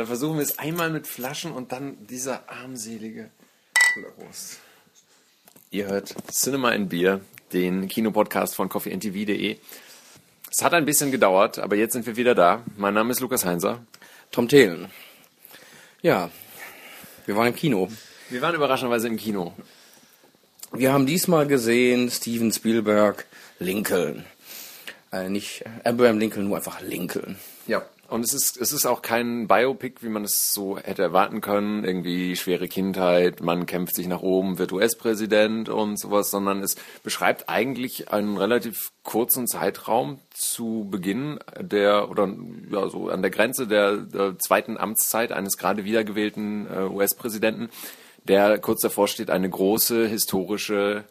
Da versuchen wir es einmal mit Flaschen und dann dieser armselige Prost. Ihr hört Cinema in Bier, den Kinopodcast von coffeeandtv.de. Es hat ein bisschen gedauert, aber jetzt sind wir wieder da. Mein Name ist Lukas Heinzer. Tom Thelen. Ja, wir waren im Kino. Wir waren überraschenderweise im Kino. Wir haben diesmal gesehen Steven Spielberg Lincoln. Äh, nicht Abraham Lincoln, nur einfach Lincoln. Ja. Und es ist, es ist auch kein Biopic, wie man es so hätte erwarten können. Irgendwie schwere Kindheit, man kämpft sich nach oben, wird US-Präsident und sowas, sondern es beschreibt eigentlich einen relativ kurzen Zeitraum zu Beginn der, oder ja, so an der Grenze der, der zweiten Amtszeit eines gerade wiedergewählten äh, US-Präsidenten, der kurz davor steht, eine große historische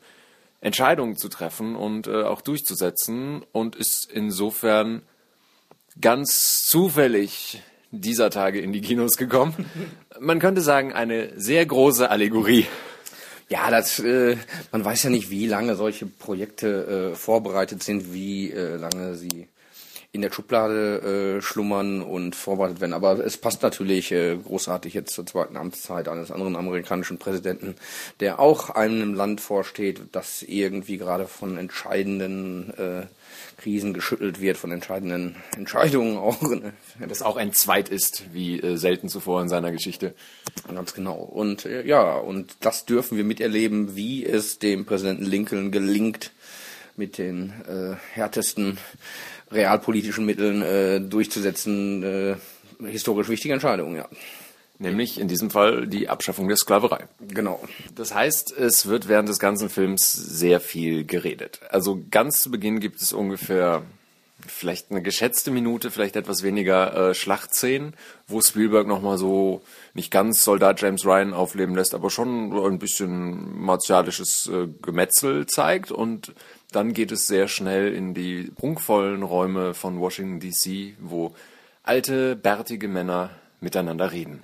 Entscheidung zu treffen und äh, auch durchzusetzen und ist insofern ganz zufällig dieser Tage in die Kinos gekommen. Man könnte sagen, eine sehr große Allegorie. Ja, das, äh, man weiß ja nicht, wie lange solche Projekte äh, vorbereitet sind, wie äh, lange sie in der Schublade äh, schlummern und vorbereitet werden. Aber es passt natürlich äh, großartig jetzt zur zweiten Amtszeit eines anderen amerikanischen Präsidenten, der auch einem Land vorsteht, das irgendwie gerade von entscheidenden äh, Krisen geschüttelt wird, von entscheidenden Entscheidungen auch. Ne? Das auch ein Zweit ist, wie äh, selten zuvor in seiner Geschichte. Ganz genau. Und äh, ja, und das dürfen wir miterleben, wie es dem Präsidenten Lincoln gelingt, mit den äh, härtesten realpolitischen Mitteln äh, durchzusetzen. Äh, historisch wichtige Entscheidungen, ja. Nämlich in diesem Fall die Abschaffung der Sklaverei. Genau. Das heißt, es wird während des ganzen Films sehr viel geredet. Also ganz zu Beginn gibt es ungefähr vielleicht eine geschätzte Minute, vielleicht etwas weniger äh, Schlachtszenen, wo Spielberg nochmal so nicht ganz Soldat James Ryan aufleben lässt, aber schon ein bisschen martialisches äh, Gemetzel zeigt und dann geht es sehr schnell in die prunkvollen Räume von Washington DC, wo alte, bärtige Männer miteinander reden.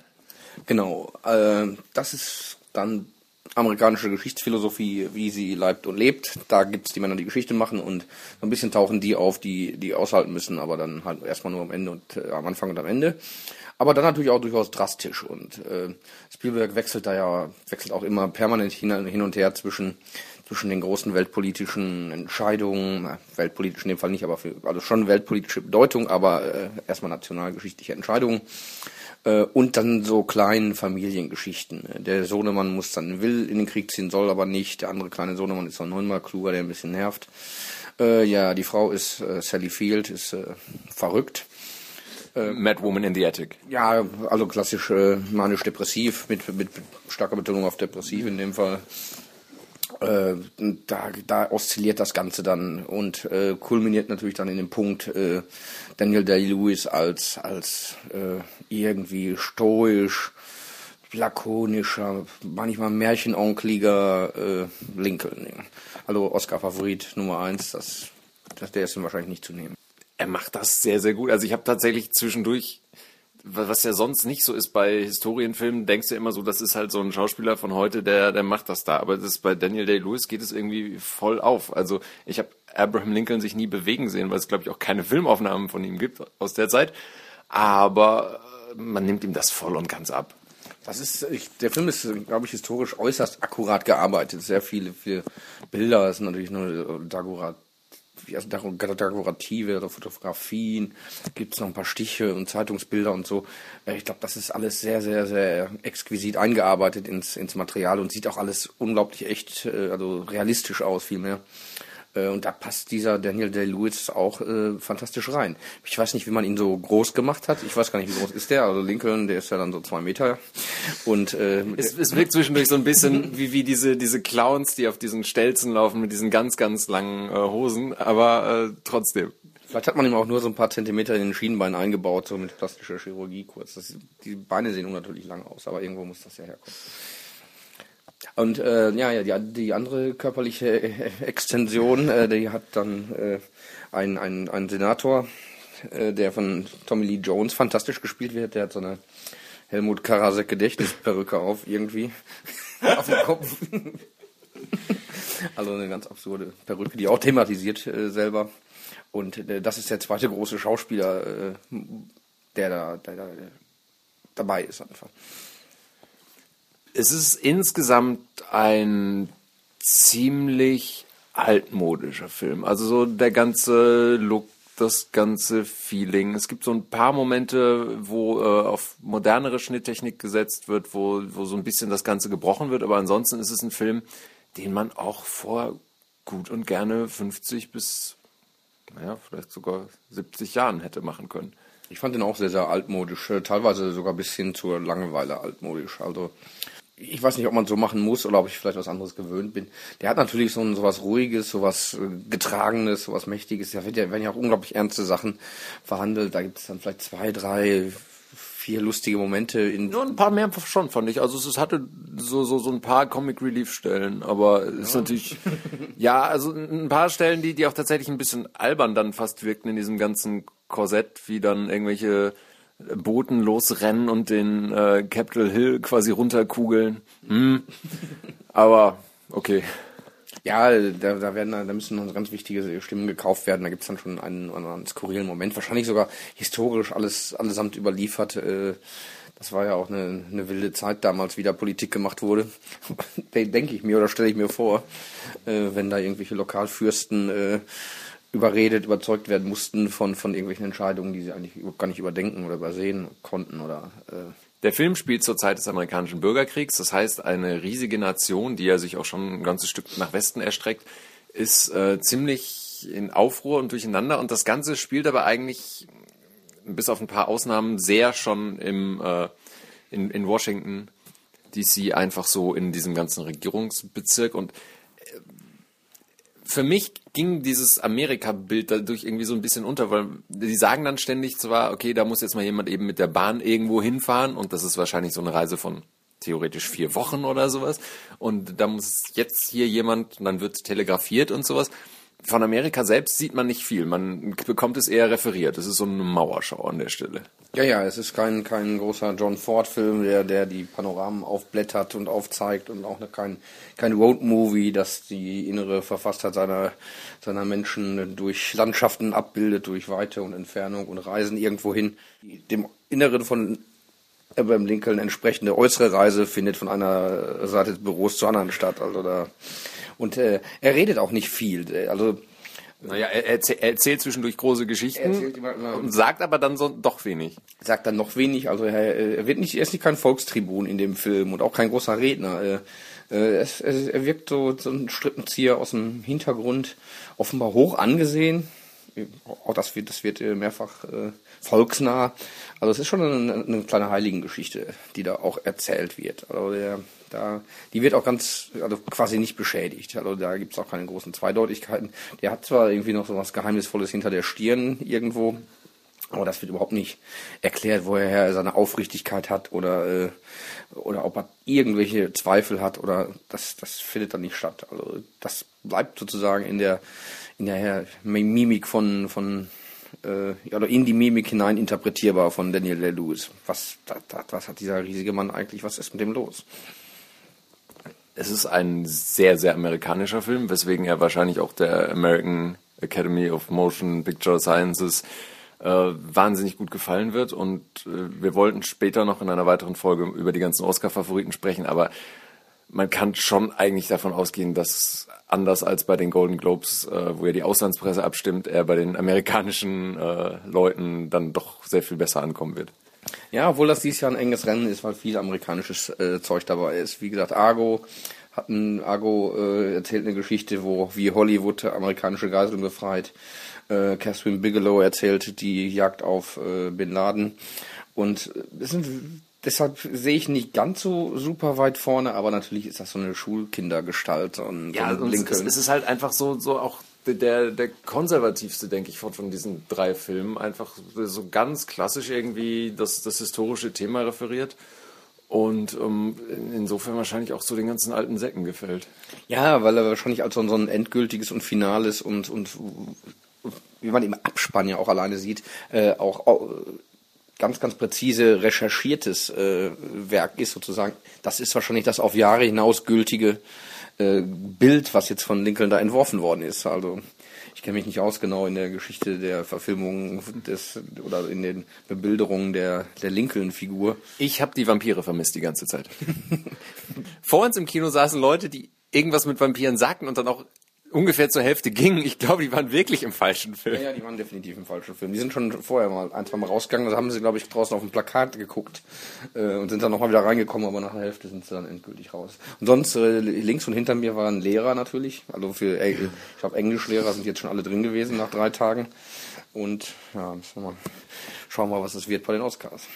Genau, äh, das ist dann amerikanische Geschichtsphilosophie, wie sie leibt und lebt. Da gibt es die Männer, die Geschichte machen und so ein bisschen tauchen die auf, die, die aushalten müssen, aber dann halt erstmal nur am Ende und äh, am Anfang und am Ende. Aber dann natürlich auch durchaus drastisch und äh, Spielberg wechselt da ja, wechselt auch immer permanent hin, hin und her zwischen zwischen den großen weltpolitischen Entscheidungen, weltpolitisch in dem Fall nicht, aber für, also schon weltpolitische Bedeutung, aber äh, erstmal nationalgeschichtliche Entscheidungen äh, und dann so kleinen Familiengeschichten. Der Sohnemann muss dann will in den Krieg ziehen, soll aber nicht. Der andere kleine Sohnemann ist noch neunmal kluger, der ein bisschen nervt. Äh, ja, die Frau ist äh, Sally Field, ist äh, verrückt. Äh, Mad Woman in the Attic. Ja, also klassisch äh, manisch-depressiv mit, mit starker Betonung auf depressiv in dem Fall äh, da, da oszilliert das Ganze dann und äh, kulminiert natürlich dann in dem Punkt äh, Daniel Day-Lewis als, als äh, irgendwie stoisch, lakonischer, manchmal märchenonkeliger äh, Lincoln. Also Oscar-Favorit Nummer eins, das, das, der ist ihm wahrscheinlich nicht zu nehmen. Er macht das sehr, sehr gut. Also ich habe tatsächlich zwischendurch was ja sonst nicht so ist bei Historienfilmen, denkst du immer so, das ist halt so ein Schauspieler von heute, der, der macht das da. Aber das bei Daniel Day-Lewis geht es irgendwie voll auf. Also ich habe Abraham Lincoln sich nie bewegen sehen, weil es, glaube ich, auch keine Filmaufnahmen von ihm gibt aus der Zeit. Aber äh, man nimmt ihm das voll und ganz ab. Das ist, ich, der Film ist, glaube ich, historisch äußerst akkurat gearbeitet. Sehr viele, viele Bilder, es sind natürlich nur Daguerreotypen also dekorative oder Fotografien, gibt es noch ein paar Stiche und Zeitungsbilder und so. Ich glaube, das ist alles sehr, sehr, sehr exquisit eingearbeitet ins, ins Material und sieht auch alles unglaublich echt, äh, also realistisch aus vielmehr. Äh, und da passt dieser Daniel Day-Lewis auch äh, fantastisch rein. Ich weiß nicht, wie man ihn so groß gemacht hat. Ich weiß gar nicht, wie groß ist der. Also Lincoln, der ist ja dann so zwei Meter. Und äh, es, es wirkt zwischendurch so ein bisschen wie, wie diese, diese Clowns, die auf diesen Stelzen laufen mit diesen ganz, ganz langen äh, Hosen. Aber äh, trotzdem. Vielleicht hat man ihm auch nur so ein paar Zentimeter in den Schienenbein eingebaut, so mit plastischer Chirurgie kurz. Das, die Beine sehen natürlich lang aus, aber irgendwo muss das ja herkommen. Und äh, ja, ja, die, die andere körperliche Extension, äh, die hat dann äh, ein, ein, ein Senator, äh, der von Tommy Lee Jones fantastisch gespielt wird. Der hat so eine Helmut Karasek Gedächtnisperücke auf irgendwie auf dem Kopf. also eine ganz absurde Perücke, die auch thematisiert äh, selber. Und äh, das ist der zweite große Schauspieler, äh, der da, der da dabei ist einfach. Es ist insgesamt ein ziemlich altmodischer Film. Also so der ganze Look, das ganze Feeling. Es gibt so ein paar Momente, wo äh, auf modernere Schnitttechnik gesetzt wird, wo, wo so ein bisschen das Ganze gebrochen wird. Aber ansonsten ist es ein Film, den man auch vor gut und gerne 50 bis, naja, vielleicht sogar 70 Jahren hätte machen können. Ich fand den auch sehr, sehr altmodisch, äh, teilweise sogar bis hin zur Langeweile altmodisch. Also ich weiß nicht, ob man so machen muss oder ob ich vielleicht was anderes gewöhnt bin. Der hat natürlich so, ein, so was Ruhiges, so was äh, Getragenes, so was Mächtiges. Da ja, werden ja auch unglaublich ernste Sachen verhandelt. Da gibt es dann vielleicht zwei, drei, vier lustige Momente. In Nur ein paar mehr schon, fand ich. Also es hatte so, so, so ein paar Comic Relief Stellen, aber es ist natürlich, ja, also ein paar Stellen, die, die auch tatsächlich ein bisschen albern dann fast wirkten in diesem ganzen Korsett, wie dann irgendwelche Booten losrennen und den äh, Capitol Hill quasi runterkugeln. Hm. Aber okay. Ja, da, da werden da müssen noch ganz wichtige Stimmen gekauft werden. Da gibt's dann schon einen, einen skurrilen Moment. Wahrscheinlich sogar historisch alles allesamt überliefert. Äh, das war ja auch eine, eine wilde Zeit damals, wie da Politik gemacht wurde. Denke ich mir oder stelle ich mir vor, äh, wenn da irgendwelche Lokalfürsten äh, überredet, überzeugt werden mussten von, von irgendwelchen Entscheidungen, die sie eigentlich gar nicht überdenken oder übersehen konnten oder äh. Der Film spielt zur Zeit des amerikanischen Bürgerkriegs, das heißt, eine riesige Nation, die ja sich auch schon ein ganzes Stück nach Westen erstreckt, ist äh, ziemlich in Aufruhr und durcheinander. Und das Ganze spielt aber eigentlich bis auf ein paar Ausnahmen sehr schon im, äh, in, in Washington DC einfach so in diesem ganzen Regierungsbezirk. Und für mich ging dieses Amerika-Bild dadurch irgendwie so ein bisschen unter, weil die sagen dann ständig zwar, okay, da muss jetzt mal jemand eben mit der Bahn irgendwo hinfahren und das ist wahrscheinlich so eine Reise von theoretisch vier Wochen oder sowas. Und da muss jetzt hier jemand, dann wird telegrafiert und sowas von Amerika selbst sieht man nicht viel. Man bekommt es eher referiert. Es ist so eine Mauerschau an der Stelle. Ja, ja, es ist kein, kein großer John Ford-Film, der, der die Panoramen aufblättert und aufzeigt und auch kein, kein Road-Movie, das die innere Verfasstheit seiner, seiner Menschen durch Landschaften abbildet, durch Weite und Entfernung und Reisen irgendwohin. Dem Inneren von Abraham Lincoln entsprechende äußere Reise findet von einer Seite des Büros zur anderen statt. Also da und äh, er redet auch nicht viel. Also naja, er, erzählt, er erzählt zwischendurch große Geschichten immer, immer, und sagt aber dann so doch wenig. Sagt dann noch wenig. Also er, er wird nicht, er ist nicht kein Volkstribun in dem Film und auch kein großer Redner. Er, äh, er wirkt so, so ein Strippenzieher aus dem Hintergrund, offenbar hoch angesehen. Auch das wird, das wird äh, mehrfach äh, volksnah. Also es ist schon eine, eine kleine Heiligengeschichte, die da auch erzählt wird. Also der da, die wird auch ganz, also quasi nicht beschädigt. Also da gibt es auch keine großen Zweideutigkeiten. Der hat zwar irgendwie noch so was Geheimnisvolles hinter der Stirn irgendwo, aber das wird überhaupt nicht erklärt, woher er seine Aufrichtigkeit hat oder, äh, oder ob er irgendwelche Zweifel hat oder das, das findet dann nicht statt. Also das bleibt sozusagen in der, in der Mimik von, von äh, oder in die Mimik hinein interpretierbar von Daniel Lewis. Was, was, was hat dieser riesige Mann eigentlich, was ist mit dem los? Es ist ein sehr, sehr amerikanischer Film, weswegen er wahrscheinlich auch der American Academy of Motion Picture Sciences äh, wahnsinnig gut gefallen wird. Und äh, wir wollten später noch in einer weiteren Folge über die ganzen Oscar-Favoriten sprechen, aber man kann schon eigentlich davon ausgehen, dass anders als bei den Golden Globes, äh, wo ja die Auslandspresse abstimmt, er bei den amerikanischen äh, Leuten dann doch sehr viel besser ankommen wird. Ja, obwohl das dieses Jahr ein enges Rennen ist, weil viel amerikanisches äh, Zeug dabei ist. Wie gesagt, Argo hat ein, Argo äh, erzählt eine Geschichte, wo wie Hollywood amerikanische Geiseln befreit. Äh, Catherine Bigelow erzählt die Jagd auf äh, Bin Laden. Und äh, sind deshalb sehe ich nicht ganz so super weit vorne, aber natürlich ist das so eine Schulkindergestalt und ja, so und es, es ist halt einfach so so auch der, der konservativste, denke ich, von, diesen drei Filmen. Einfach so ganz klassisch irgendwie das, das historische Thema referiert. Und ähm, insofern wahrscheinlich auch zu den ganzen alten Säcken gefällt. Ja, weil er wahrscheinlich als so ein endgültiges und finales und, und wie man im Abspann ja auch alleine sieht, äh, auch, auch ganz, ganz präzise recherchiertes äh, Werk ist sozusagen. Das ist wahrscheinlich das auf Jahre hinaus gültige äh, Bild, was jetzt von Lincoln da entworfen worden ist. Also ich kenne mich nicht aus genau in der Geschichte der Verfilmung des oder in den Bebilderungen der, der Lincoln-Figur. Ich habe die Vampire vermisst die ganze Zeit. Vor uns im Kino saßen Leute, die irgendwas mit Vampiren sagten und dann auch ungefähr zur Hälfte gingen. Ich glaube, die waren wirklich im falschen Film. Ja, ja, die waren definitiv im falschen Film. Die sind schon vorher mal ein, zwei Mal rausgegangen. Da haben sie, glaube ich, draußen auf dem Plakat gegukt äh, und sind dann nochmal wieder reingekommen, aber nach der Hälfte sind sie dann endgültig raus. Und sonst, äh, links und hinter mir waren Lehrer natürlich. Also für, äh, ich glaube, Englischlehrer sind jetzt schon alle drin gewesen nach drei Tagen. Und ja, schauen wir mal, was es wird bei den Oscars.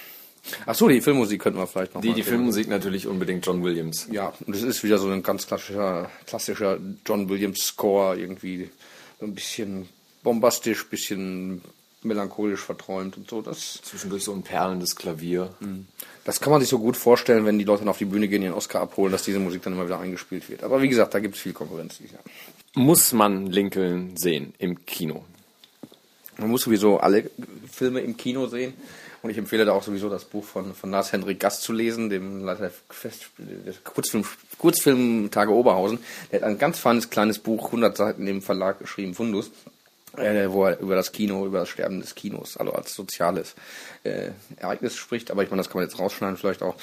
Ach so, die Filmmusik könnten wir vielleicht noch Die, mal die. Filmmusik natürlich unbedingt John Williams. Ja, und es ist wieder so ein ganz klassischer, klassischer John Williams Score, irgendwie so ein bisschen bombastisch, bisschen melancholisch verträumt und so. Das, Zwischendurch so ein perlendes Klavier. das kann man sich so gut vorstellen, wenn die Leute dann auf die Bühne gehen, ihren Oscar abholen, dass diese Musik dann immer wieder eingespielt wird. Aber wie gesagt, da gibt es viel Konkurrenz. dieses Jahr. Muss man Lincoln sehen im Kino? Man muss sowieso alle Filme im Kino sehen. Und ich empfehle da auch sowieso das Buch von, von Lars Hendrik Gast zu lesen, dem Leiter des Kurzfilm, Kurzfilm Tage Oberhausen. Der hat ein ganz feines kleines Buch, 100 Seiten im Verlag geschrieben, Fundus, äh, wo er über das Kino, über das Sterben des Kinos, also als soziales äh, Ereignis spricht. Aber ich meine, das kann man jetzt rausschneiden vielleicht auch.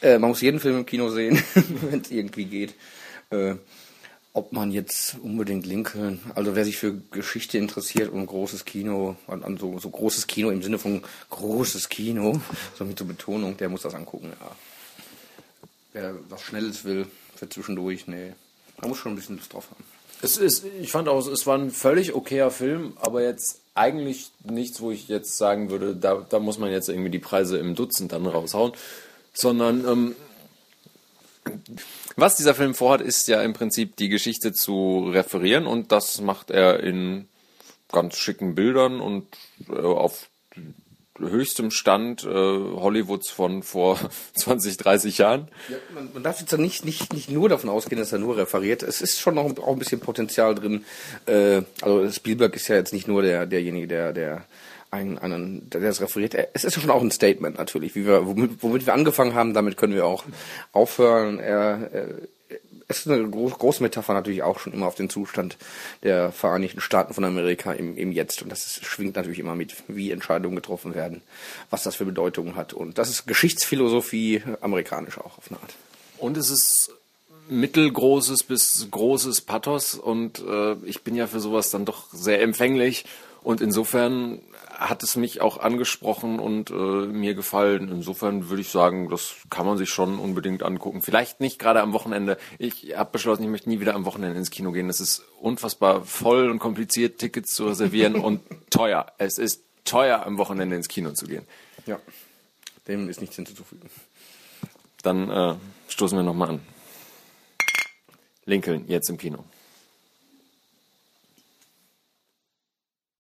Äh, man muss jeden Film im Kino sehen, wenn es irgendwie geht. Äh, ob man jetzt unbedingt Lincoln, also wer sich für Geschichte interessiert und großes Kino, an, so, so großes Kino im Sinne von großes Kino, so mit so Betonung, der muss das angucken, ja. Wer was Schnelles will, für zwischendurch, nee. Man muss schon ein bisschen Lust drauf haben. Es ist, ich fand auch, es war ein völlig okayer Film, aber jetzt eigentlich nichts, wo ich jetzt sagen würde, da, da muss man jetzt irgendwie die Preise im Dutzend dann raushauen, sondern ähm, was dieser Film vorhat, ist ja im Prinzip die Geschichte zu referieren und das macht er in ganz schicken Bildern und äh, auf höchstem Stand äh, Hollywoods von vor 20, 30 Jahren. Ja, man, man darf jetzt nicht, nicht, nicht nur davon ausgehen, dass er nur referiert. Es ist schon noch auch ein bisschen Potenzial drin. Äh, also Spielberg ist ja jetzt nicht nur der, derjenige, der, der einen, einen, der das referiert. Er- Es ist schon auch ein Statement natürlich. Wie wir, womit, womit wir angefangen haben, damit können wir auch aufhören. Er, er, es ist eine groß, große Metapher natürlich auch schon immer auf den Zustand der Vereinigten Staaten von Amerika im, im Jetzt. Und das ist, schwingt natürlich immer mit, wie Entscheidungen getroffen werden, was das für Bedeutungen hat. Und das ist Geschichtsphilosophie amerikanisch auch auf eine Art. Und es ist mittelgroßes bis großes Pathos und äh, ich bin ja für sowas dann doch sehr empfänglich und insofern hat es mich auch angesprochen und äh, mir gefallen. Insofern würde ich sagen, das kann man sich schon unbedingt angucken. Vielleicht nicht gerade am Wochenende. Ich habe beschlossen, ich möchte nie wieder am Wochenende ins Kino gehen. Es ist unfassbar voll und kompliziert, Tickets zu reservieren und teuer. Es ist teuer, am Wochenende ins Kino zu gehen. Ja, dem ist nichts hinzuzufügen. Dann äh, stoßen wir nochmal an. Lincoln, jetzt im Kino.